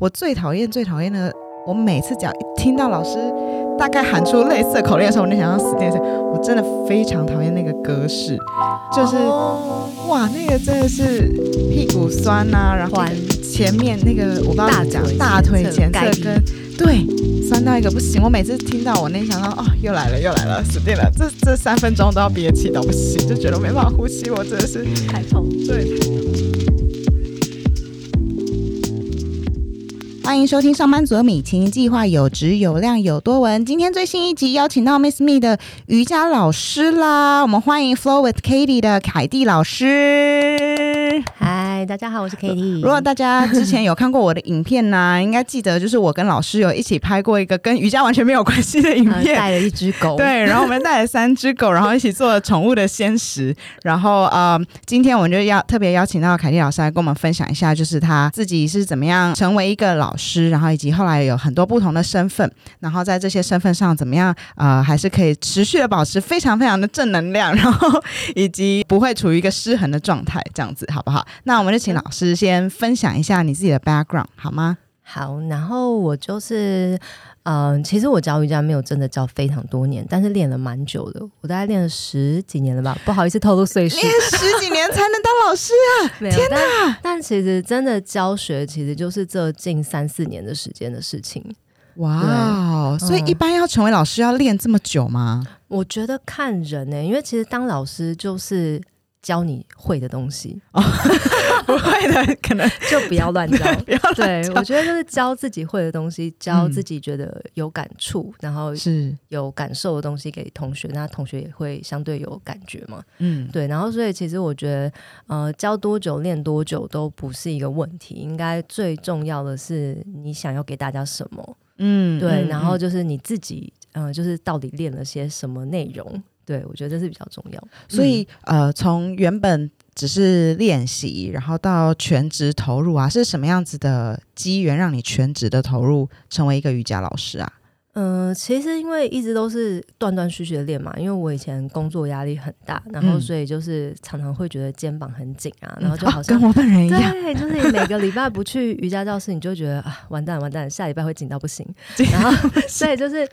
我最讨厌最讨厌的，我每次只要一听到老师大概喊出类似的口令的时候，我就想要死电线。我真的非常讨厌那个格式，就是、哦哇，那个真的是屁股酸呐、然后前面那个我不知道大大腿前侧侧跟对酸到一个不行。我每次听到我那想到哦，又来了又来了，死定了，这这三分钟都要憋气到不行，就觉得没办法呼吸，我真的是太痛。对。欢迎收听上班族的米其林计划，有质有量有多文。今天最新一集邀请到 Miss Me 的瑜伽老师啦，我们欢迎 Flow with Katie 的凯蒂老师。嗨，大家好，我是 Kitty。如果大家之前有看过我的影片呢、应该记得就是我跟老师有一起拍过一个跟瑜伽完全没有关系的影片。呃带了一只狗，对，然后我们带了三只狗，然后一起做了宠物的鲜食。然后呃，今天我们就要特别邀请到凯蒂老师来跟我们分享一下，就是他自己是怎么样成为一个老师，然后以及后来有很多不同的身份，然后在这些身份上怎么样呃，还是可以持续的保持非常非常的正能量，然后以及不会处于一个失衡的状态，这样子好不好？那我们就请老师先分享一下你自己的 background 好吗？好，然后我就是，嗯、其实我教瑜伽没有真的教非常多年，但是练了蛮久的，我大概练了十几年了吧，不好意思透露岁数，练十几年才能当老师啊！没有，但但其实真的教学其实就是这近三四年的时间的事情。哇哦！所以一般要成为老师要练这么久吗？我觉得看人呢、因为其实当老师就是教你会的东西，不会的，可能 就 不要乱教。对，教我觉得就是教自己会的东西，教自己觉得有感触，然后是有感受的东西给同学，那同学也会相对有感觉嘛。嗯对，然后所以其实我觉得，呃，教多久练多久都不是一个问题，应该最重要的是你想要给大家什么。嗯对，嗯然后嗯就是你自己，呃，就是到底练了些什么内容。对，我觉得这是比较重要。所以呃，从原本只是练习，然后到全职投入啊，是什么样子的机缘让你全职的投入成为一个瑜伽老师啊？嗯、其实因为一直都是断断续续的练嘛，因为我以前工作压力很大，然后嗯所以就是常常会觉得肩膀很紧啊，然后就好像、啊跟我本人一样，对，就是你每个礼拜不去瑜伽教室，你就觉得啊，完蛋完蛋，下礼拜会紧到不行。然后，所以就是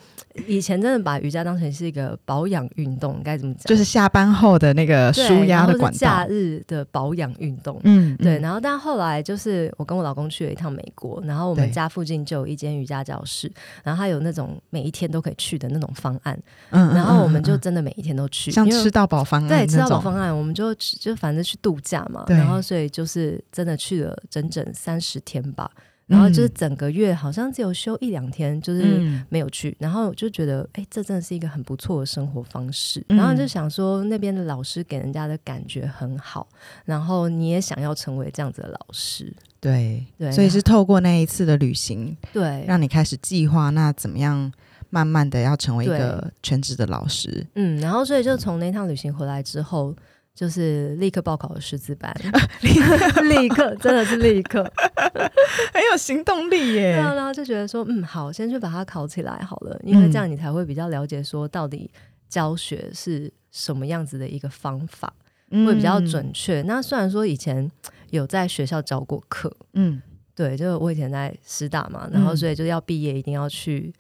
以前真的把瑜伽当成是一个保养运动，该怎么讲？就是下班后的那个舒压的管道。假日的保养运动。嗯，对，嗯然后但后来就是我跟我老公去了一趟美国，然后我们家附近就有一间瑜伽教室，然后它有那种每一天都可以去的那种方案，嗯然后我们就真的每一天都去，像吃到饱方案对，吃到饱方案，我们就就反正去度假嘛，对。然后所以就是真的去了整整三十天吧，然后就是嗯整个月好像只有休一两天，就是嗯。没有去，然后就觉得，哎、这真的是一个很不错的生活方式，嗯。然后就想说那边的老师给人家的感觉很好，然后你也想要成为这样子的老师，对对所以是透过那一次的旅行，对，让你开始计划，那怎么样慢慢的要成为一个全职的老师？嗯，然后所以就从那趟旅行回来之后。就是立刻报考了师资班，立刻真的是立刻，很有行动力对啊，耶。然后就觉得说，嗯，好，先去把它考起来好了，因为这样你才会比较了解说到底教学是什么样子的一个方法，会比较准确。那虽然说以前 有在学校教过课，嗯。对，就是我以前在师大嘛，然后嗯所以就要毕业一定要去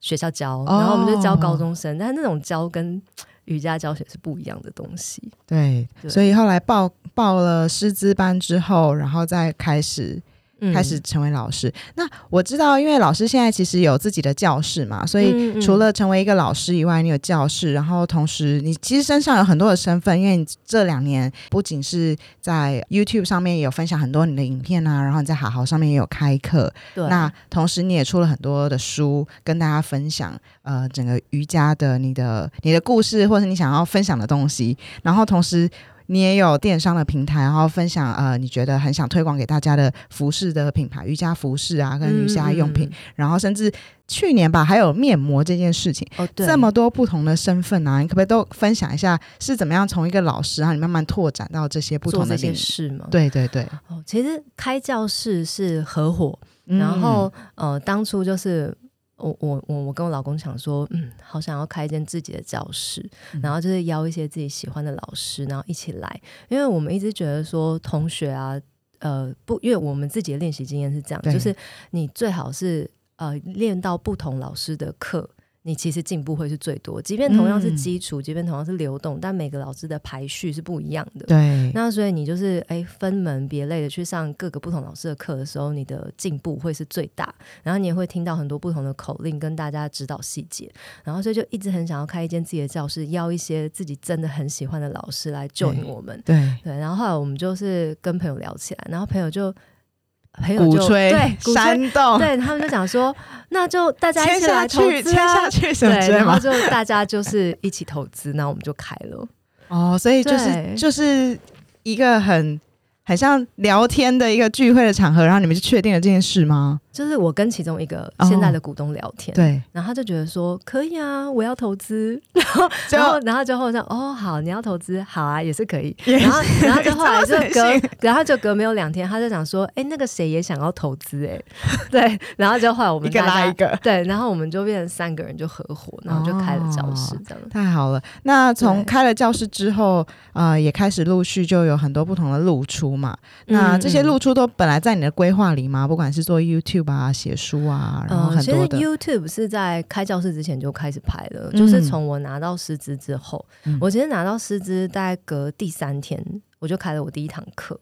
学校教，哦然后我们就教高中生，但是那种教跟 瑜伽教学是不一样的东西。对，对所以后来报报了师资班之后，然后再开始嗯开始成为老师。那我知道，因为老师现在其实有自己的教室嘛，所以除了成为一个老师以外，你有教室，然后同时你其实身上有很多的身份，因为你这两年不仅是在 YouTube 上面也有分享很多你的影片啊，然后你在好好上面也有开课，对，那同时你也出了很多的书，跟大家分享呃整个瑜伽的你的你的故事，或者你想要分享的东西。然后同时你也有电商的平台，然后分享呃你觉得很想推广给大家的服饰的品牌，瑜伽服饰啊，跟瑜伽用品。嗯，嗯然后甚至去年吧，还有面膜这件事情，嗯哦，对，这么多不同的身份啊，你可不可以都分享一下是怎么样从一个老师，然后你慢慢拓展到这些不同的领域？事嘛。对对对，哦，其实开教室是合伙，嗯然后呃，当初就是我我我我跟我老公想说，嗯，好想要开一间自己的教室，嗯然后就是邀一些自己喜欢的老师，然后一起来，因为我们一直觉得说同学啊。呃不，因为我们自己的练习经验是这样，就是你最好是呃练到不同老师的课。你其实进步会是最多，即便同样是嗯基础，即便同样是流动，但每个老师的排序是不一样的。对，那所以你就是哎分门别类的去上各个不同老师的课的时候，你的进步会是最大。然后你也会听到很多不同的口令跟大家指导细节。然后所以就一直很想要开一间自己的教室，邀一些自己真的很喜欢的老师来 join 我们。对，对，然后后来我们就是跟朋友聊起来，然后朋友就朋友就鼓吹对 鼓吹。煽动，对他们就讲说，那就大家一签起来投资啊签下，去什么对，之类？然后就大家就是一起投资，那我们就开了。哦，所以就是就是一个很很像聊天的一个聚会的场合，然后你们就确定了这件事吗？就是我跟其中一个哦现在的股东聊天，对，然后他就觉得说可以啊，我要投资，然后就然后然后就后说哦好，你要投资好啊，也是可以。然后然后就后来就隔，然后就隔没有两天，他就讲说，哎，那个谁也想要投资，哎，对，然后就后来我们一个拉一个。对，然后我们就变成三个人就合伙，然后就开了教室哦这样。太好了！那从开了教室之后，呃，也开始陆续就有很多不同的露出嘛。那嗯这些嗯露出都本来在你的规划里吗？不管是做 YouTube 啊、写书啊，然后呃，其实很多的，YouTube 是在开教室之前就开始拍了，嗯。就是从我拿到师资之后，嗯。我其实拿到师资大概隔第三天，我就开了我第一堂课。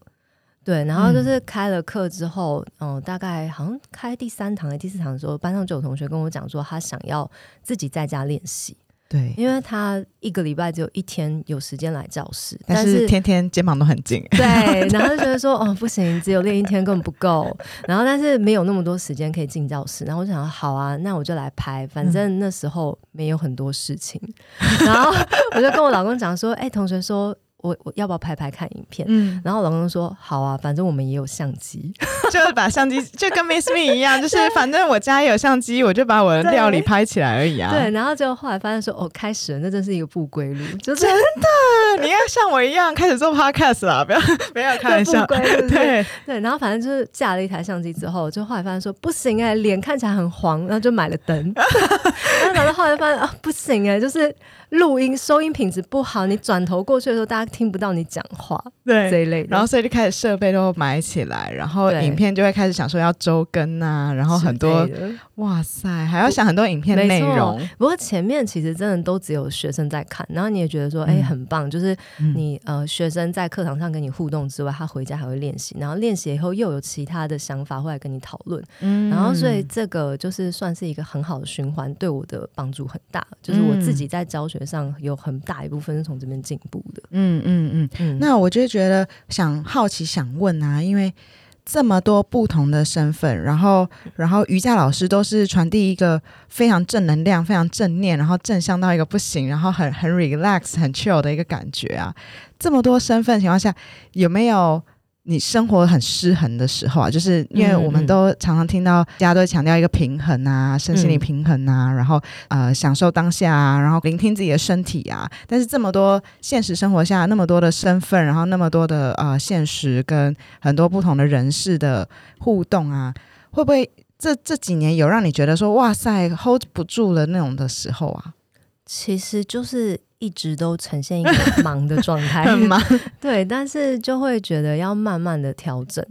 对，然后就是开了课之后，嗯、大概好像开第三堂还第四堂的时候，班上就有同学跟我讲说，他想要自己在家练习，对，因为他一个礼拜只有一天有时间来教室，但是天天肩膀都很紧。对，然后就觉得说，哦，不行，只有练一天根本不够。然后，但是没有那么多时间可以进教室。然后我就想，好啊，那我就来拍，反正那时候没有很多事情。然后我就跟我老公讲说，哎、同学说我我要不要拍拍看影片？嗯，然后老公说好啊，反正我们也有相机。就是把相机 就跟 Miss Me 一样，就是反正我家也有相机，我就把我的料理拍起来而已啊。对，然后就后来发现说，哦，开始了，那真是一个不归路，就是真的，你要像我一样开始做 podcast 啦，不要不要开玩笑不。归路。对对，然后反正就是架了一台相机之后，就后来发现说不行哎、脸看起来很黄，然后就买了灯。然后然后后来发现啊，不行哎、就是录音收音品质不好，你转头过去的时候，大家听不到你讲话对这。一类的。然后所以就开始设备都买起来，然后影片就会开始想说要周更啊，然后很多哇塞，还要想很多影片内容。不过前面其实真的都只有学生在看，然后你也觉得说，哎、嗯很棒，就是嗯你呃学生在课堂上跟你互动之外，他回家还会练习，然后练习以后又有其他的想法会来跟你讨论，嗯然后所以这个就是算是一个很好的循环，对我的帮助很大，就是我自己在教学上有很大一部分是从这边进步的。嗯嗯嗯，嗯，那我就觉得想好奇想问啊，因为这么多不同的身份，然后然后瑜伽老师都是传递一个非常正能量、非常正念，然后正向到一个不行，然后很很 relax、很 chill 的一个感觉啊。这么多身份情况下，有没有？你生活很失衡的时候啊，就是因为嗯我们都常常听到大家都强调一个平衡啊，身心灵嗯平衡啊，然后呃享受当下啊，然后聆听自己的身体啊。但是这么多现实生活下那么多的身份，然后那么多的呃现实跟很多不同的人士的互动啊，会不会这这几年有让你觉得说哇塞 hold 不住了那种的时候啊？其实就是一直都呈现一个忙的状态，很忙，对，但是就会觉得要慢慢的调整。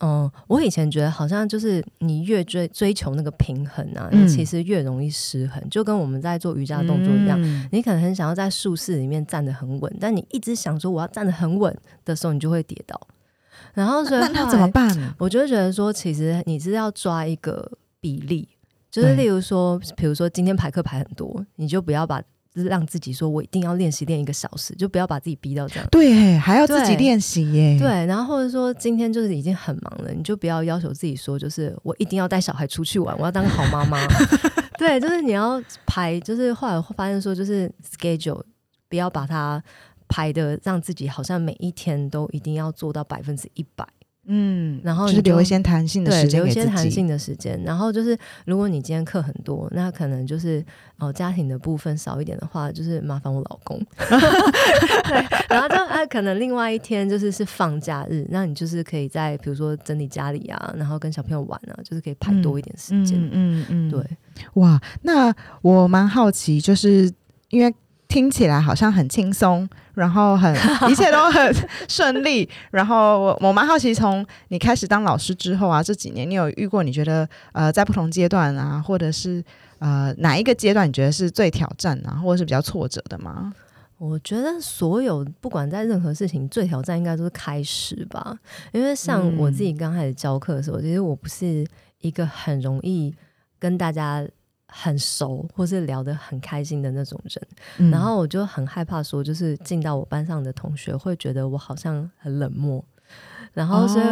嗯，我以前觉得好像就是你越追追求那个平衡啊，嗯你其实越容易失衡，就跟我们在做瑜伽动作一样。嗯你可能很想要在术式里面站得很稳，但你一直想说我要站得很稳的时候，你就会跌倒。然后所以那那怎么办？我就觉得说，其实你是要抓一个比例，就是例如说，比如说今天排课排很多，你就不要把就是让自己说我一定要练习练一个小时，就不要把自己逼到这样。对，还要自己练习耶。对，然后或者说今天就是已经很忙了，你就不要要求自己说，就是我一定要带小孩出去玩，我要当个好妈妈。对，就是你要排，就是后来发现说，就是 schedule 不要把它排的让自己好像每一天都一定要做到百分之一百。嗯，然后就是留一些弹性的对，时间留一。些弹性的时间。然后就是，如果你今天课很多，那可能就是哦、家庭的部分少一点的话，就是麻烦我老公。对，然后就啊，可能另外一天就是是放假日，那你就是可以在比如说整理家里啊，然后跟小朋友玩啊，就是可以排多一点时间。嗯嗯嗯，对，哇，那我蛮好奇，就是因为听起来好像很轻松，然后很 一切都很顺利。然后我我蛮好奇，从你开始当老师之后啊，这几年你有遇过你觉得呃在不同阶段啊，或者是呃哪一个阶段你觉得是最挑战啊，或者是比较挫折的吗？我觉得所有不管在任何事情，最挑战应该都是开始吧。因为像我自己刚开始教课的时候，其实我不是一个很容易跟大家很熟或是聊得很开心的那种人。然后我就很害怕说，就是进到我班上的同学会觉得我好像很冷漠。然后所以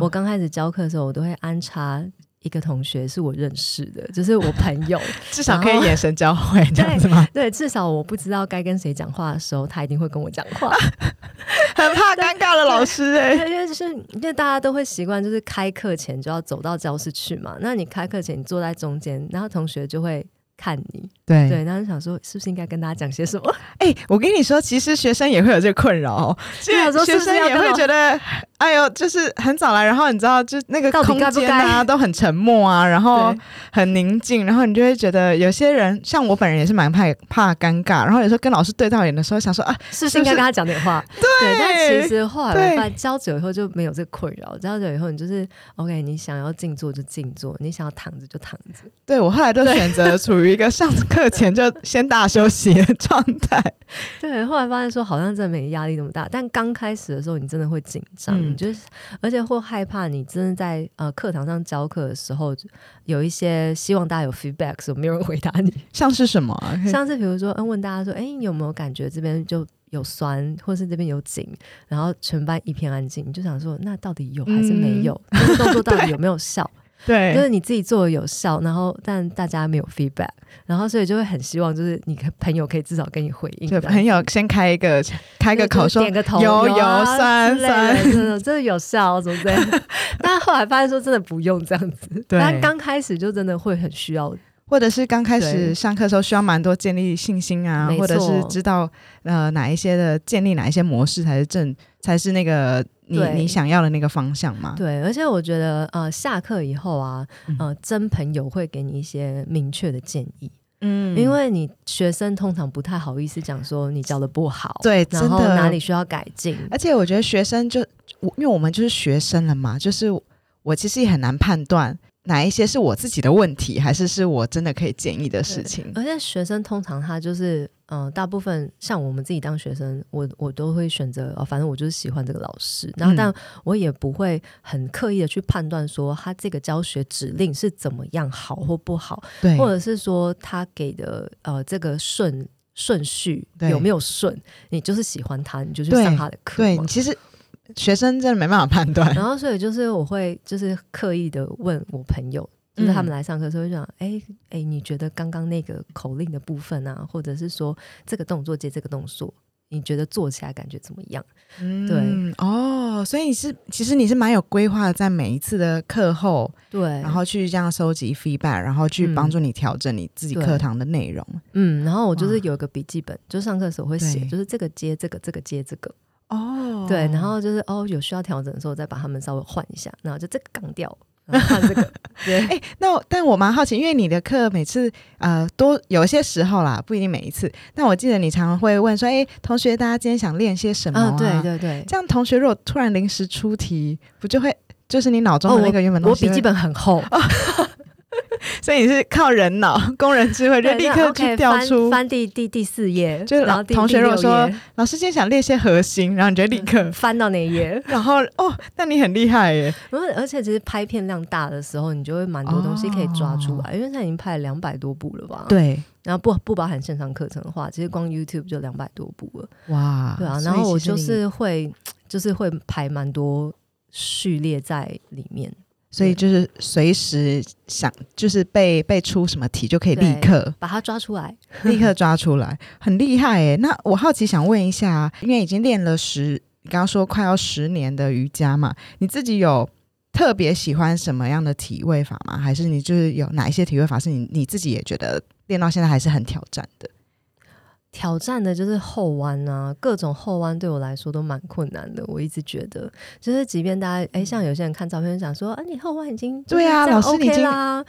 我刚开始教课的时候，我都会安插。一个同学是我认识的，就是我朋友，至少可以眼神交汇这样子吗？对，至少我不知道该跟谁讲话的时候，他一定会跟我讲话。很怕尴尬的老师哎，因为就是因为大家都会习惯，就是开课前就要走到教室去嘛。那你开课前你坐在中间，然后同学就会。看你，对对，然后想说是不是应该跟大家讲些什么？哎，我跟你说，其实学生也会有这个困扰，其实学生也会觉得，哎呦，就是很早来，然后你知道，就那个空间啊 都很沉默啊，然后很宁静，然后你就会觉得有些人，像我本人也是蛮怕怕尴尬，然后有时候跟老师对到眼的时候，想说啊，是不是应该跟他讲点话？对，但其实后来我发现交久以后就没有这个困扰，交久以后你就是 OK，你想要静坐就静坐，你想要躺着就躺着。对我后来都选择处于。一个上课前就先大休息的状态，对。后来发现说好像真的没压力那么大，但刚开始的时候你真的会紧张，你就是而且会害怕你真的在呃课堂上教课的时候有一些希望大家有 feedback 时候没有人回答你，像是什么？像是比如说嗯问大家说哎你有没有感觉这边就有酸，或是这边有紧，然后全班一片安静，你就想说那到底有还是没有？这个动作到底 有没有效？对，就是你自己做的有效，然后但大家没有 feedback，然后所以就会很希望，就是你朋友可以至少跟你回应。对，朋友先开一个开个口说点个头，有有酸酸，真的真的有效，怎么这样？但后来发现说真的不用这样子，但刚开始就真的会很需要。或者是刚开始上课的时候，需要蛮多建立信心啊，或者是知道呃哪一些的建立哪一些模式才是正，才是那个你你想要的那个方向吗？对，而且我觉得呃下课以后啊，呃真朋友会给你一些明确的建议，嗯，因为你学生通常不太好意思讲说你教的不好，对，然后哪里需要改进，而且我觉得学生就我因为我们就是学生了嘛，就是我其实也很难判断。哪一些是我自己的问题，还是是我真的可以建议的事情？而且学生通常他就是，嗯，大部分像我们自己当学生，我我都会选择，哦，反正我就是喜欢这个老师，然后但我也不会很刻意的去判断说他这个教学指令是怎么样好或不好，对，或者是说他给的呃这个顺顺序有没有顺，你就是喜欢他，你就去上他的课，对，其实。学生真的没办法判断，然后所以就是我会就是刻意的问我朋友，就是他们来上课时候就讲，哎哎，你觉得刚刚那个口令的部分啊，或者是说这个动作接这个动作，你觉得做起来感觉怎么样？对，哦，所以你是其实你是蛮有规划的，在每一次的课后，对，然后去这样收集 feedback，然后去帮助你调整你自己课堂的内容。嗯，然后我就是有一个笔记本，就上课的时候会写，就是这个接这个，这个接这个。哦，对，然后就是哦，有需要调整的时候再把它们稍微换一下，然后就这个刚掉，换这个。对，哎，那但我蛮好奇，因为你的课每次呃都有些时候啦，不一定每一次。但我记得你常常会问说，哎，同学，大家今天想练些什么？对对对，这样同学如果突然临时出题，不就会就是你脑中的那个原本我笔记本很厚。所以你是靠人脑、工人智慧，就立刻去调出翻第第第四页，就然后同学如果说老师今天想列些核心，然后你就立刻翻到那一页，然后哦，那你很厉害耶！而而且其实拍片量大的时候，你就会蛮多东西可以抓出来，因为现在已经拍了两百多部了吧？对，然后不不包含线上课程的话，其实光 YouTube 就两百多部了。哇，对啊，然后我就是会就是会排蛮多序列在里面。所以就是随时想，就是被被出什么题就可以立刻把它抓出来，立刻抓出来，很厉害诶。那我好奇想问一下，因为已经练了十，你刚刚说快要十年的瑜伽嘛，你自己有特别喜欢什么样的体位法吗？还是你就是有哪一些体位法是你你自己也觉得练到现在还是很挑战的？挑战的就是后弯啊，各种后弯对我来说都蛮困难的。我一直觉得，就是即便大家哎，像有些人看照片想说啊，你后弯已经对啊，老师你已经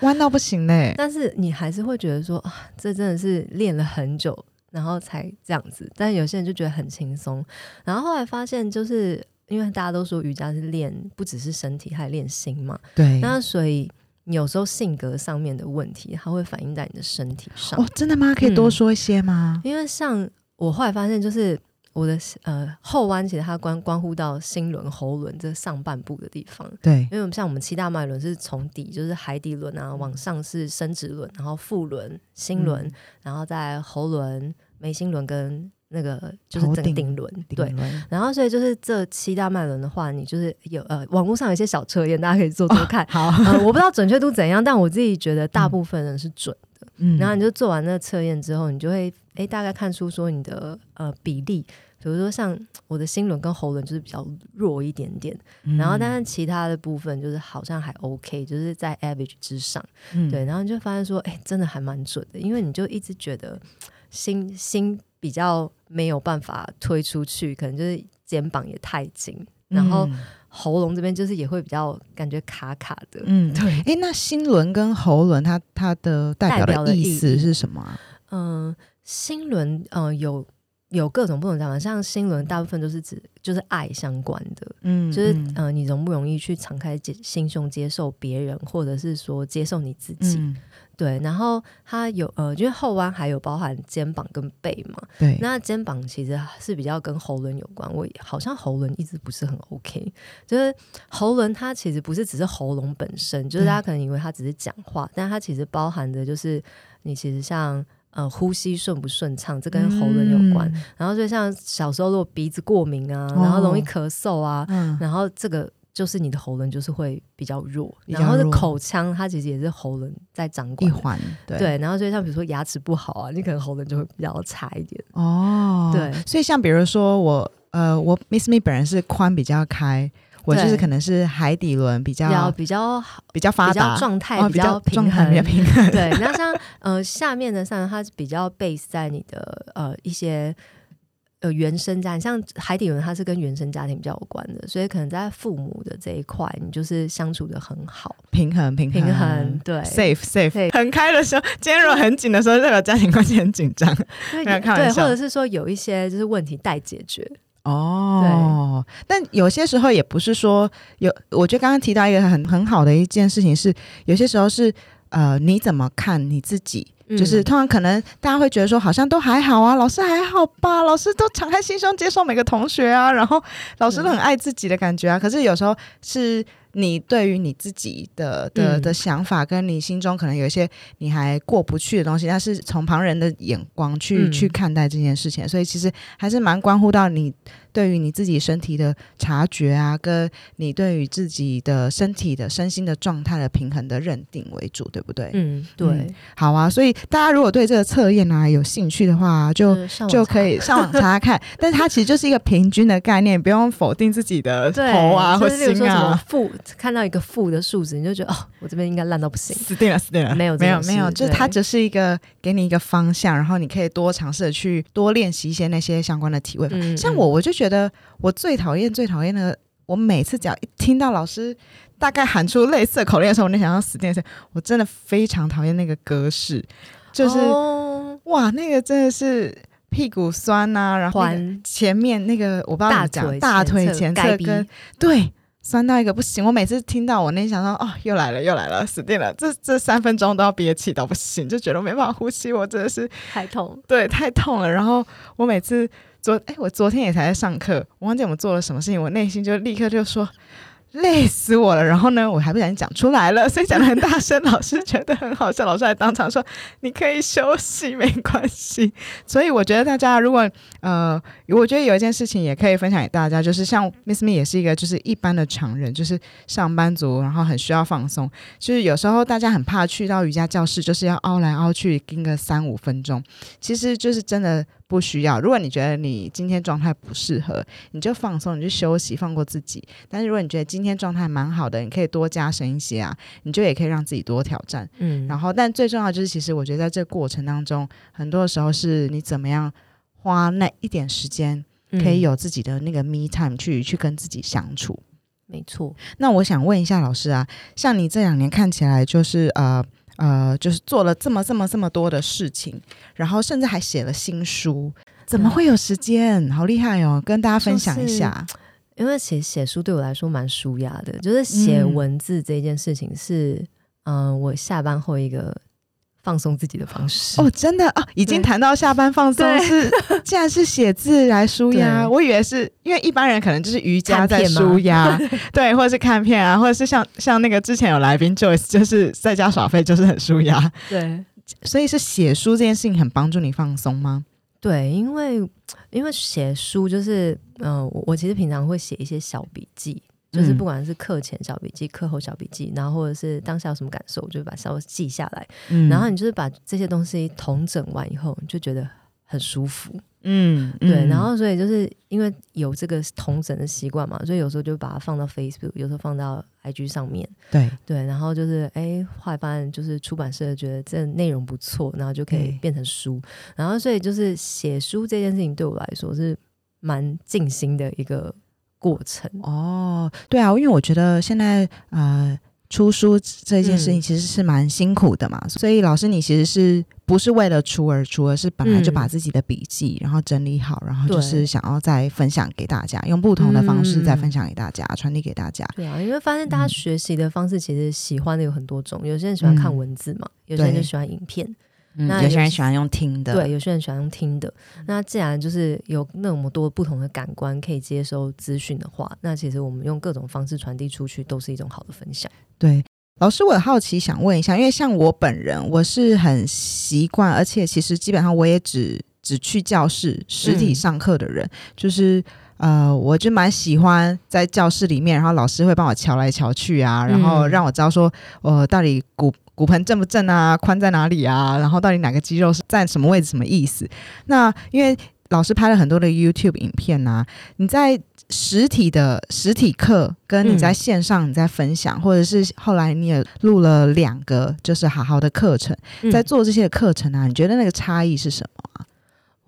弯到不行嘞，但是你还是会觉得说啊，这真的是练了很久然后才这样子。但有些人就觉得很轻松，然后后来发现，就是因为大家都说瑜伽是练不只是身体，还练心嘛。对，那所以有时候性格上面的问题，它会反映在你的身体上。哦，真的吗？可以多说一些吗？因为像我后来发现，就是我的呃后弯，其实它关关乎到心轮、喉轮这上半部的地方。对，因为我们像我们七大脉轮是从底，就是海底轮啊，往上是生殖轮，然后腹轮、心轮，然后在喉轮、眉心轮跟那个就是整顶轮。对，然后所以就是这七大脉轮的话，你就是有呃网络上有一些小测验，大家可以做做看。好，我不知道准确度怎样，但我自己觉得大部分人是准的。嗯，然后你就做完那个测验之后，你就会哎大概看出说你的呃比例。比如说像我的心轮跟喉轮就是比较弱一点点，然后但是其他的部分就是好像还 OK，就是在 average 之上，对，然后你就发现说，哎，真的还蛮准的，因为你就一直觉得心心比较没有办法推出去，可能就是肩膀也太紧，然后喉咙这边就是也会比较感觉卡卡的，嗯，对，哎，那心轮跟喉轮它它的代表的意思是什么？嗯，心轮嗯有。有各种不同讲法，像心轮大部分都是指就是爱相关的，嗯，就是呃，你容不容易去敞开接心胸接受别人，或者是说接受你自己，对。然后它有呃，因为后弯还有包含肩膀跟背嘛，对。那肩膀其实是比较跟喉轮有关，我好像喉轮一直不是很 OK，就是喉轮它其实不是只是喉咙本身，就是大家可能以为它只是讲话，但它其实包含的就是你其实像。呃，呼吸顺不顺畅，这跟喉咙有关。然后就像小时候如果鼻子过敏啊，然后容易咳嗽啊，然后这个就是你的喉咙就是会比较弱。然后是口腔，它其实也是喉咙在掌管一环。对，然后所以像比如说牙齿不好啊，你可能喉咙就会比较差一点。哦，对。所以像比如说我，呃，我 Miss Me 本人是髋比较开。我就是可能是海底轮比较比较比较发达，状态比较平衡，平衡。对，那像呃下面的上，它是比较 base 在你的呃一些呃原生家庭，像海底轮它是跟原生家庭比较有关的，所以可能在父母的这一块，你就是相处的很好，平衡平衡平衡，对，safe safe，很开的时候，今天如果很紧的时候，代表家庭关系很紧张，对，对，或者是说有一些就是问题待解决。哦，但有些时候也不是说有，我觉得刚刚提到一个很很好的一件事情是，有些时候是呃，你怎么看你自己？就是通常可能大家会觉得说，好像都还好啊，老师还好吧，老师都敞开心胸接受每个同学啊，然后老师都很爱自己的感觉啊。可是有时候是。你对于你自己的的的想法，跟你心中可能有一些你还过不去的东西，但是从旁人的眼光去去看待这件事情，所以其实还是蛮关乎到你对于你自己身体的察觉啊，跟你对于自己的身体的身心的状态的平衡的认定为主，对不对？嗯，对。好啊，所以大家如果对这个测验啊有兴趣的话，就就可以上网查查看。但是它其实就是一个平均的概念，不用否定自己的头啊或心啊负。看到一个负的数字，你就觉得哦，我这边应该烂到不行，死定了，死定了。没有，没有，没有，就是它只是一个给你一个方向，然后你可以多尝试的去多练习一些那些相关的体位。像我，我就觉得我最讨厌、最讨厌的，我每次只要一听到老师大概喊出类似的口令的时候，我就想要死定了。我真的非常讨厌那个格式，就是哇，那个真的是屁股酸呐，然后前面那个我不知道怎么讲，大腿前侧跟对。酸到一个不行，我每次听到我那想说哦，又来了又来了，死定了！这这三分钟都要憋气到不行，就觉得没办法呼吸，我真的是太痛，对，太痛了。然后我每次昨哎，我昨天也才在上课，我忘记我们做了什么事情，我内心就立刻就说。累死我了，然后呢，我还不小心讲出来了，所以讲的很大声，老师觉得很好笑，老师还当场说你可以休息，没关系。所以我觉得大家如果呃，我觉得有一件事情也可以分享给大家，就是像 Miss Me 也是一个就是一般的常人，就是上班族，然后很需要放松，就是有时候大家很怕去到瑜伽教室，就是要凹来凹去盯个三五分钟，其实就是真的。不需要。如果你觉得你今天状态不适合，你就放松，你就休息，放过自己。但是如果你觉得今天状态蛮好的，你可以多加深一些啊，你就也可以让自己多挑战。嗯，然后，但最重要就是，其实我觉得在这个过程当中，很多时候是你怎么样花那一点时间，可以有自己的那个 me time 去去跟自己相处。没错。那我想问一下老师啊，像你这两年看起来就是呃。呃，就是做了这么这么这么多的事情，然后甚至还写了新书，怎么会有时间？好厉害哦！跟大家分享一下。因为其实写书对我来说蛮舒压的，就是写文字这件事情是，嗯，我下班后一个放松自己的方式。哦，真的啊，已经谈到下班放松是，竟然是写字来舒压。我以为是因为一般人可能就是瑜伽在舒压，对，或者是看片啊，或者是像像那个之前有来宾 Joyce，就是在家耍废，就是很舒压。对，所以是写书这件事情很帮助你放松吗？对，因为因为写书就是，嗯，我我其实平常会写一些小笔记，就是不管是课前小笔记、课后小笔记，然后或者是当下有什么感受，我就把稍微记下来。然后你就是把这些东西统整完以后，你就觉得很舒服。嗯，对，然后所以就是因为有这个同整的习惯嘛，所以有时候就把它放到 Facebook，有时候放到 IG 上面。对对，然后就是哎，后来发现就是出版社觉得这内容不错，然后就可以变成书。然后所以就是写书这件事情对我来说是蛮尽心的一个过程。哦，对啊，因为我觉得现在呃。出书这件事情其实是蛮辛苦的嘛，所以老师你其实是不是为了出而出，而是本来就把自己的笔记然后整理好，然后就是想要再分享给大家，用不同的方式再分享给大家，传递给大家。对啊，因为发现大家学习的方式其实喜欢的有很多种，有些人喜欢看文字嘛，有些人就喜欢影片。那有些人喜欢用听的，对，有些人喜欢用听的。那既然就是有那么多不同的感官可以接收资讯的话，那其实我们用各种方式传递出去，都是一种好的分享。对，老师，我好奇想问一下，因为像我本人，我是很习惯，而且其实基本上我也只只去教室实体上课的人，就是呃，我就蛮喜欢在教室里面，然后老师会帮我瞧来瞧去啊，然后让我知道说，我到底骨。骨盆正不正啊？髋在哪里啊？然后到底哪个肌肉是在什么位置？什么意思？那因为老师拍了很多的 YouTube 影片啊，你在实体的实体课跟你在线上你在分享，或者是后来你也录了两个就是好好的课程，在做这些课程啊，你觉得那个差异是什么啊？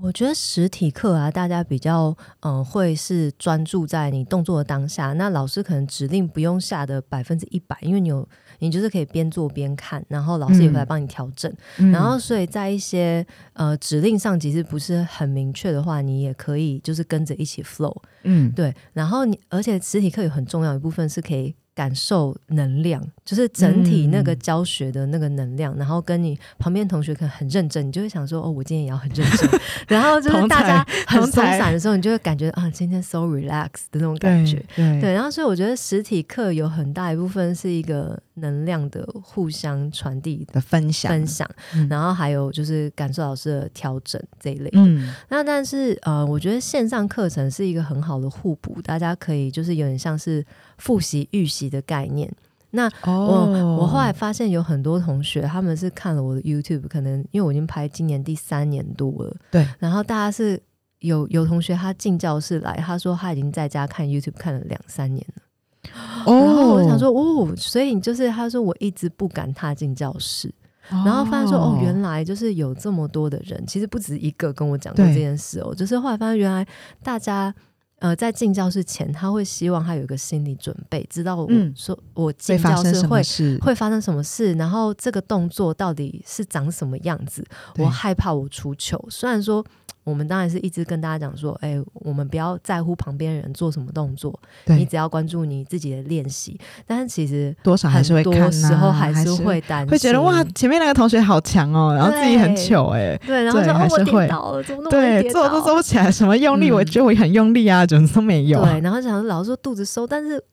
我觉得实体课啊，大家比较嗯会是专注在你动作的当下，那老师可能指令不用下的百分之一百，因为你有。你就是可以边做边看，然后老师也会来帮你调整。然后，所以在一些呃指令上其实不是很明确的话，你也可以就是跟着一起 flow。嗯，对。然后你而且实体课有很重要一部分是可以。感受能量，就是整体那个教学的那个能量，然后跟你旁边同学可能很认真，你就会想说：“哦，我今天也要很认真。”然后就是大家很松散的时候，你就会感觉啊，今天 so relax 的那种感觉。对，然后所以我觉得实体课有很大一部分是一个能量的互相传递的分享，分享。然后还有就是感受老师的调整这一类。嗯，那但是呃，我觉得线上课程是一个很好的互补，大家可以就是有点像是。复习预习的概念，那我我后来发现有很多同学他们是看了我的 YouTube，可能因为我已经拍今年第三年多了，对。然后大家是有有同学他进教室来，他说他已经在家看 YouTube 看了两三年了。哦，然后我想说哦，所以你就是他说我一直不敢踏进教室，然后发现说哦，原来就是有这么多的人，其实不止一个跟我讲过这件事哦，就是后来发现原来大家。呃，在进教室前，他会希望他有一个心理准备，知道我说我进教室会会发生什么事，然后这个动作到底是长什么样子。我害怕我出糗，虽然说。我们当然是一直跟大家讲说，哎，我们不要在乎旁边人做什么动作，你只要关注你自己的练习。但是其实多少还是会看，时候还是会担心，会觉得哇，前面那个同学好强哦，然后自己很糗哎，对，然后说我跌倒了，怎么那么对，做都做不起来，什么用力，我觉得我很用力啊，怎么都没有。对，然后想老师说肚子收，但是。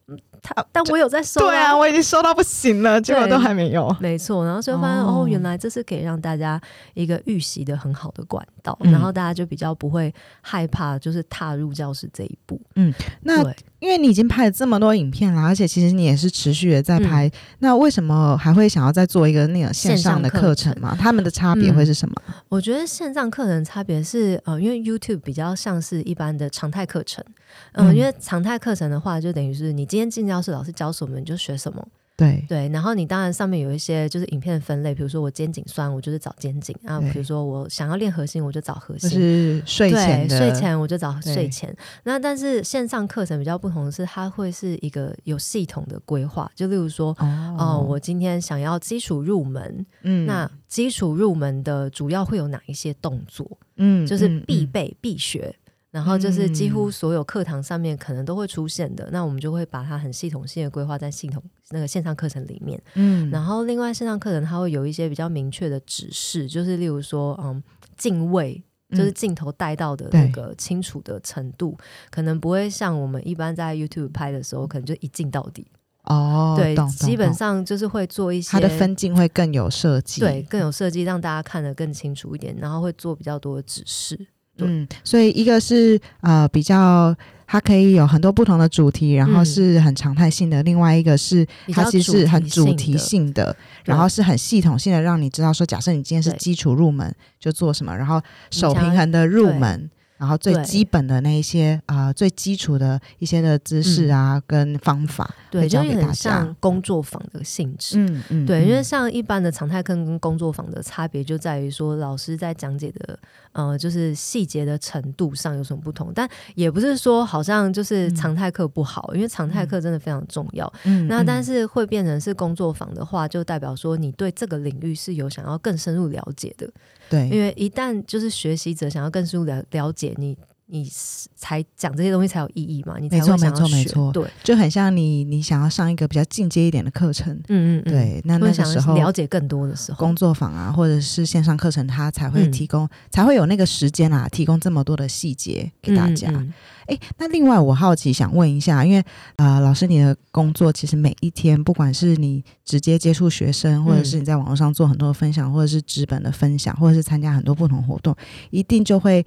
他，但我有在收。对啊，我已经收到不行了，结果都还没有。没错，然后就发现哦，原来这是可以让大家一个预习的很好的管道，然后大家就比较不会害怕，就是踏入教室这一步。嗯，那因为你已经拍了这么多影片了，而且其实你也是持续的在拍，那为什么还会想要再做一个那个线上的课程嘛？他们的差别会是什么？我觉得线上课程差别是呃，因为 YouTube 比较像是一般的常态课程。嗯，因为常态课程的话，就等于是你今天进教室，老师教什么你就学什么。对对，然后你当然上面有一些就是影片的分类，比如说我肩颈酸，我就是找肩颈啊；比如说我想要练核心，我就找核就心。是睡前睡前我就找睡前。那但是线上课程比较不同的是，它会是一个有系统的规划。就例如说，哦哦、我今天想要基础入门，嗯那基础入门的主要会有哪一些动作？嗯就是必备、必学。然后就是几乎嗯所有课堂上面可能都会出现的，那我们就会把它很系统性的规划在系统那个线上课程里面。嗯然后另外线上课程它会有一些比较明确的指示，就是例如说，嗯，镜位。就是嗯镜头带到的那个清楚的程度，可能不会像我们一般在 YouTube 拍的时候，可能就一镜到底。哦，对，基本上就是会做一些它的分镜会更有设计，对更有设计，让大家看得更清楚一点，然后会做比较多的指示。对。嗯，所以一个是呃比较，它可以有很多不同的主题，然后嗯是很常态性的；另外一个是它其实是很主题性的，然后是很系统性的，让你知道说，假设你今天是基础入门就做什么，然后手平衡的入门。然后最基本的那一些啊、呃最基础的一些的知识啊、跟方法，对，就有点像工作坊的性质。嗯嗯对，因为嗯。像一般的常态课跟工作坊的差别就在于说，老师在讲解的呃，就是细节的程度上有什么不同，但也不是说好像就是常态课不好，因为常态课真的非常重要。嗯那但是是会变成是工作坊的话，就代表说你对这个领域是有想要更深入了解的，对因为一旦就是学习者想要更深入了了解你。你才讲这些东西才有意义嘛？你才没错会想要学。没错没错对，就很像你你想要上一个比较进阶一点的课程，嗯嗯嗯，对，那那个时候了解更多的时候，工作坊啊，或者是线上课程，它才会嗯提供，才会有那个时间啊，提供这么多的细节给大家。嗯嗯诶，那另外我好奇想问一下，因为呃，老师你的工作其实每一天，不管是你直接接触学生，或者是你在网络上做很多的分享，或者是纸本的分享，或者是参加很多不同活动，一定就会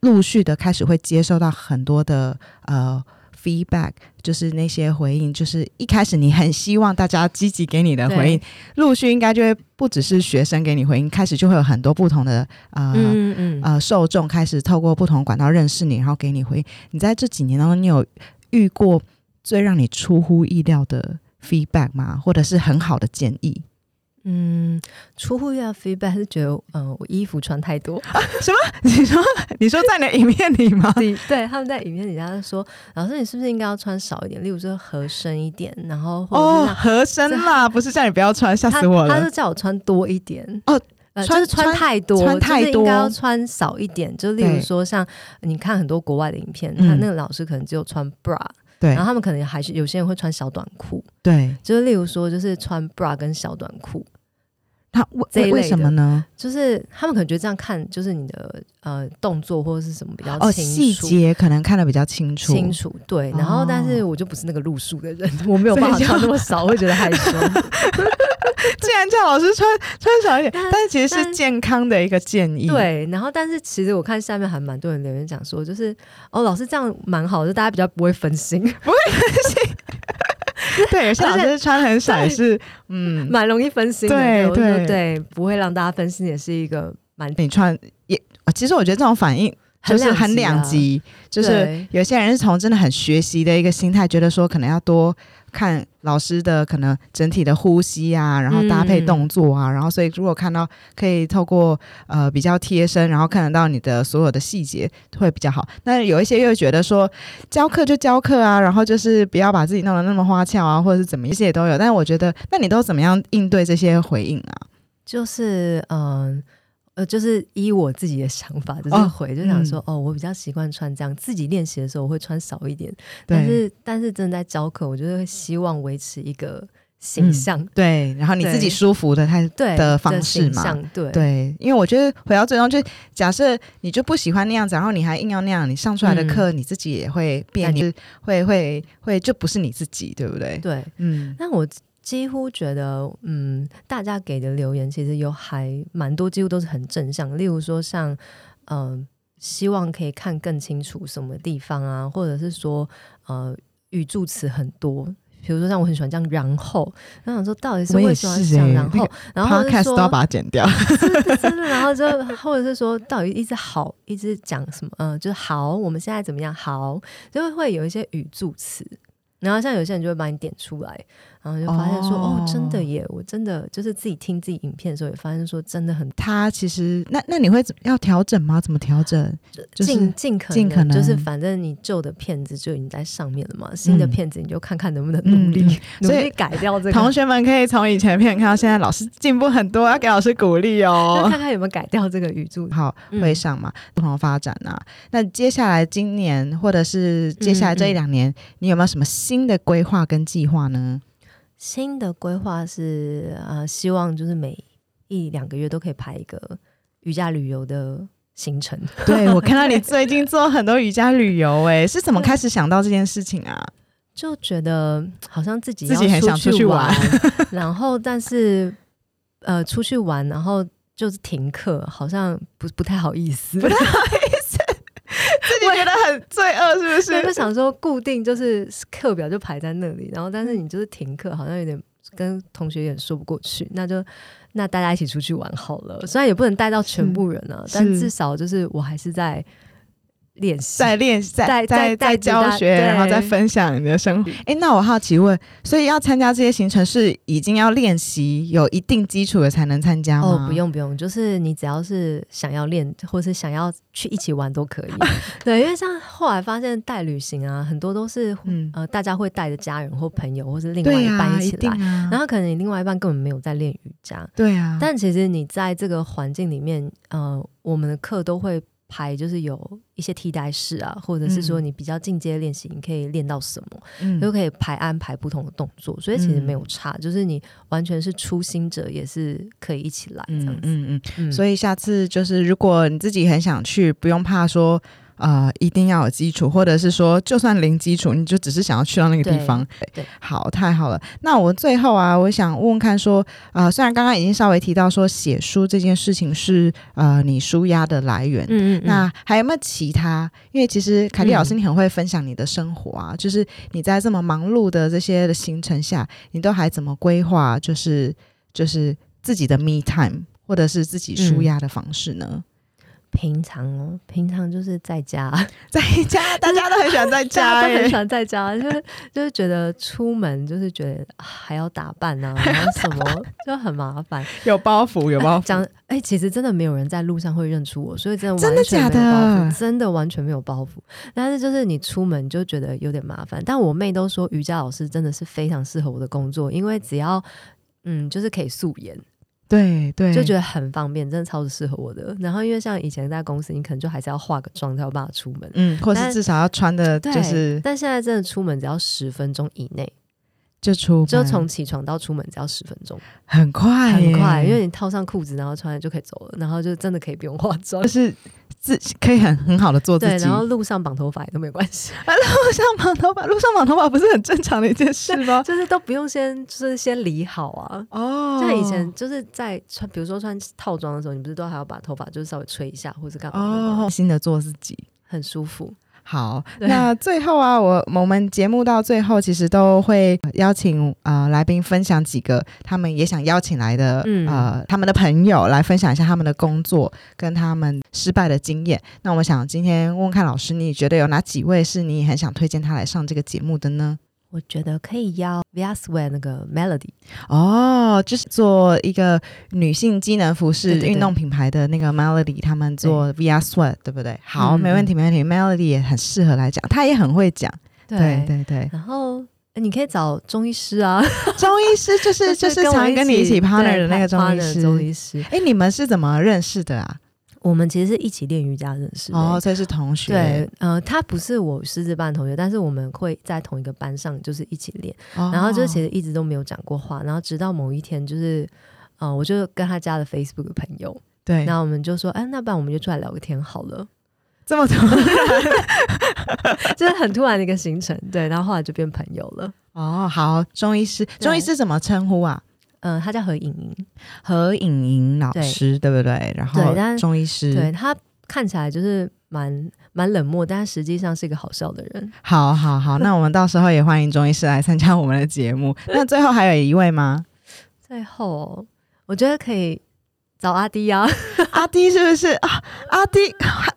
陆续的开始会接受到很多的呃。feedback 就是那些回应，就是一开始你很希望大家积极给你的回应，陆续应该就会不只是学生给你回应，开始就会有很多不同的呃、嗯嗯嗯，呃受众开始透过不同管道认识你，然后给你回应。你在这几年当中，你有遇过最让你出乎意料的 feedback 吗？或者是很好的建议？嗯，出乎意料 feedback 是觉得，嗯、我衣服穿太多。什么 你说你说在你的影片里吗？对，对，他们在影片里，他就说，老师你是不是应该要穿少一点？例如说合身一点，然后或者哦，合身啦，不是叫你不要穿，吓死我了他是。叫我穿多一点哦。呃，穿就是穿穿太多，穿太就是应该要多穿少一点。就例如说，像你看很多国外的影片，嗯他那个老师可能只有穿 bra，对然后他们可能还是有些人会穿小短裤，对，就是例如说，就是穿 bra 跟小短裤，他为为为什么呢？就是他们可能觉得这样看，就是你的呃动作或者是什么比较哦，清细。节可能看得比较清楚。清楚对，然后但是哦我就不是那个路数的人，我没有办法穿那么少，我会觉得害羞。既然叫老师穿穿少一点，但但是其实是健康的一个建议。对，然后但是其实我看下面还蛮多人留言讲说，就是哦，老师这样蛮好的，就大家比较不会分心不会分心，对，有些老师穿很少也是，嗯，蛮容易分心的。对对对，不会让大家分心，也是一个蛮你穿也，其实我觉得这种反应就是很两极，就是有些人是从真的很学习的一个心态，觉得说可能要多看老师的可能整体的呼吸啊，然后搭配动作啊，然后所以如果看到可以透过呃比较贴身，然后看得到你的所有的细节会比较好。那有一些又觉得说教课就教课啊，然后就是不要把自己弄得那么花俏啊，或者是怎么一，些也都有。但是我觉得，那你都怎么样应对这些回应啊？就是嗯。呃，就是依我自己的想法，就是哦回、就想说，哦，我比较习惯穿这样，自己练习的时候我会穿少一点，对。但是但是真的在教课，我就会希望维持一个形象，对，然后你自己舒服的态对的方式嘛对。对，因为我觉得回到最终，就假设你就不喜欢那样子，然后你还硬要那样，你上出来的课、你自己也会变，感你会会会就不是你自己，对不对？对。嗯，那我几乎觉得，嗯，大家给的留言其实有还蛮多，几乎都是很正向。例如说像，嗯、希望可以看更清楚什么地方啊，或者是说，呃，语助词很多。比如说，像我很喜欢这样，然后，然后想说到底是为什么要是欸讲然后，那个然后说都要把它剪掉。真的，然后就或者是说，到底一直好，一直讲什么？嗯、就是好，我们现在怎么样？好，就会有一些语助词。然后像有些人就会把你点出来，然后就发现说，哦，真的耶！我真的就是自己听自己影片的时候，也发现说，真的很。他其实，那那你会要调整吗？怎么调整？尽尽可尽可能，就是反正你旧的片子就已经在上面了嘛，新的片子你就看看能不能努力 努力改掉这个。同学们可以从以前片看到现在，老师进步很多，要给老师鼓励哦。看看有没有改掉这个语助。好，会上嘛，不同发展啊。那接下来今年或者是接下来这一两年，你有没有什么新的规划跟计划呢？新的规划是呃，希望就是每一两个月都可以排一个瑜伽旅游的行程。对我看到你最近做很多瑜伽旅游，哎，是怎么开始想到这件事情啊？就觉得好像自己自己很想出去玩，然后但是呃，出去玩然后就是停课，好像不不太好意思。自己觉得很罪恶，是不是？就想说固定就是课表就排在那里，然后但是你就是停课，好像有点跟同学有点说不过去。那就那大家一起出去玩好了，虽然也不能带到全部人啊，但至少就是我还是在。练习，在练，在在在教学，然后再分享你的生活。哎，那我好奇问，所以要参加这些行程是已经要练习有一定基础的才能参加吗？哦，不用不用，就是你只要是想要练，或是想要去一起玩都可以。对，因为像后来发现带旅行啊，很多都是呃大家会带着家人或朋友，或是另外一半一起来，然后可能你另外一半根本没有在练瑜伽。对啊，但其实你在这个环境里面，呃，我们的课都会。排就是有一些替代式啊，或者是说你比较进阶练习，你可以练到什么，都可以排安排不同的动作，所以其实没有差，就是你完全是初心者也是可以一起来这样子。嗯嗯，所以下次就是如果你自己很想去，不用怕说。呃，一定要有基础，或者是说，就算零基础，你就只是想要去到那个地方。对，好，太好了。那我最后啊，我想问问看，说，呃，虽然刚刚已经稍微提到说写书这件事情是呃你舒压的来源，嗯嗯，那还有没有其他？因为其实凯蒂老师你很会分享你的生活啊，就是你在这么忙碌的这些的行程下，你都还怎么规划？就是就是自己的 me time，或者是自己舒压的方式呢？平常哦，平常就是在家，在家，大家都很喜欢在家，都很喜欢在家，就是就是觉得出门就是觉得还要打扮啊，然后什么就很麻烦，有包袱，有包袱。讲哎，其实真的没有人在路上会认出我，所以真的真的假的，真的完全没有包袱。但是就是你出门就觉得有点麻烦。但我妹都说瑜伽老师真的是非常适合我的工作，因为只要嗯，就是可以素颜。对对，就觉得很方便，真的超级适合我的。然后因为像以前在公司，你可能就还是要化个妆才有办法出门，嗯，或是至少要穿的，就是。但现在真的出门只要十分钟以内。就出，就从起床到出门只要十分钟，很快，很快，因为你套上裤子，然后穿就可以走了，然后就真的可以不用化妆，就是自可以很很好的做自己。然后路上绑头发也都没关系，路上绑头发，路上绑头发不是很正常的一件事吗？就是都不用先，就是先理好啊。哦，像以前就是在穿，比如说穿套装的时候，你不是都还要把头发就是稍微吹一下，或者干嘛？哦，新的做自己，很舒服。好，那最后啊，我我们节目到最后其实都会邀请啊来宾分享几个他们也想邀请来的呃他们的朋友来分享一下他们的工作跟他们失败的经验。那我想今天问问看老师，你觉得有哪几位是你很想推荐他来上这个节目的呢？我觉得可以邀 Viaswear 那个 Melody 哦，就是做一个女性机能服饰运动品牌的那个 Melody，他们做 Viaswear 对不对？好，没问题，没问题。Melody 也很适合来讲，他也很会讲。对对对。然后你可以找中医师啊，中医师就是 就是常跟你一起 partner 的那个中医师。中医师，哎，你们是怎么认识的啊？我们其实是一起练瑜伽认识的哦，所以是同学。对，呃，他不是我师资班同学，但是我们会在同一个班上，就是一起练。然后就其实一直都没有讲过话，然后直到某一天，就是，呃，我就跟他加了 Facebook 的朋友。对，然后我们就说，哎，那不然我们就出来聊个天好了。这么突然，就是很突然的一个行程。对，然后后来就变朋友了。哦，好，中医师，中医师怎么称呼啊？嗯，他叫何颖颖，何颖颖老师，对不对？然后中医师，对他看起来就是蛮蛮冷漠，但实际上是一个好笑的人。好好好，那我们到时候也欢迎中医师来参加我们的节目。那最后还有一位吗？最后，我觉得可以找阿迪 啊，阿迪是不是啊？阿迪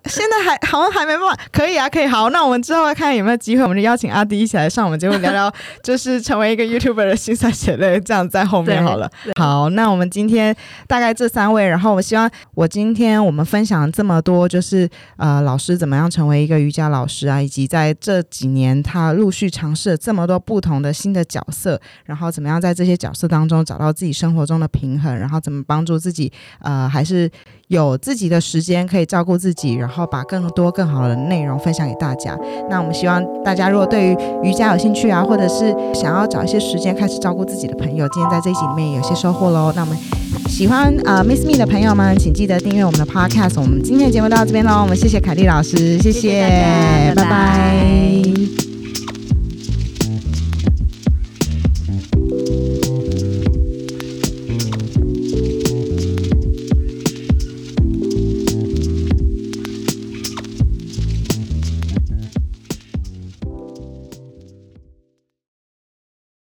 现在还好像还没办法，可以啊，可以。好，那我们之后看有没有机会，我们就邀请阿迪一起来上我们节目聊聊，就是成为一个 YouTuber 的心酸血泪，这样在后面好了。好，那我们今天大概这三位，然后我希望我今天我们分享这么多，就是呃，老师怎么样成为一个瑜伽老师啊，以及在这几年他陆续尝试了这么多不同的新的角色，然后怎么样在这些角色当中找到自己生活中的平衡，然后怎么帮助自己呃，还是。有自己的时间可以照顾自己，然后把更多更好的内容分享给大家。那我们希望大家如果对于瑜伽有兴趣啊，或者是想要找一些时间开始照顾自己的朋友，今天在这一集里面有些收获喽。那我们喜欢呃 Miss Me 的朋友们，请记得订阅我们的 Podcast。我们今天的节目到这边喽，我们谢谢凯丽老师，谢谢，拜拜。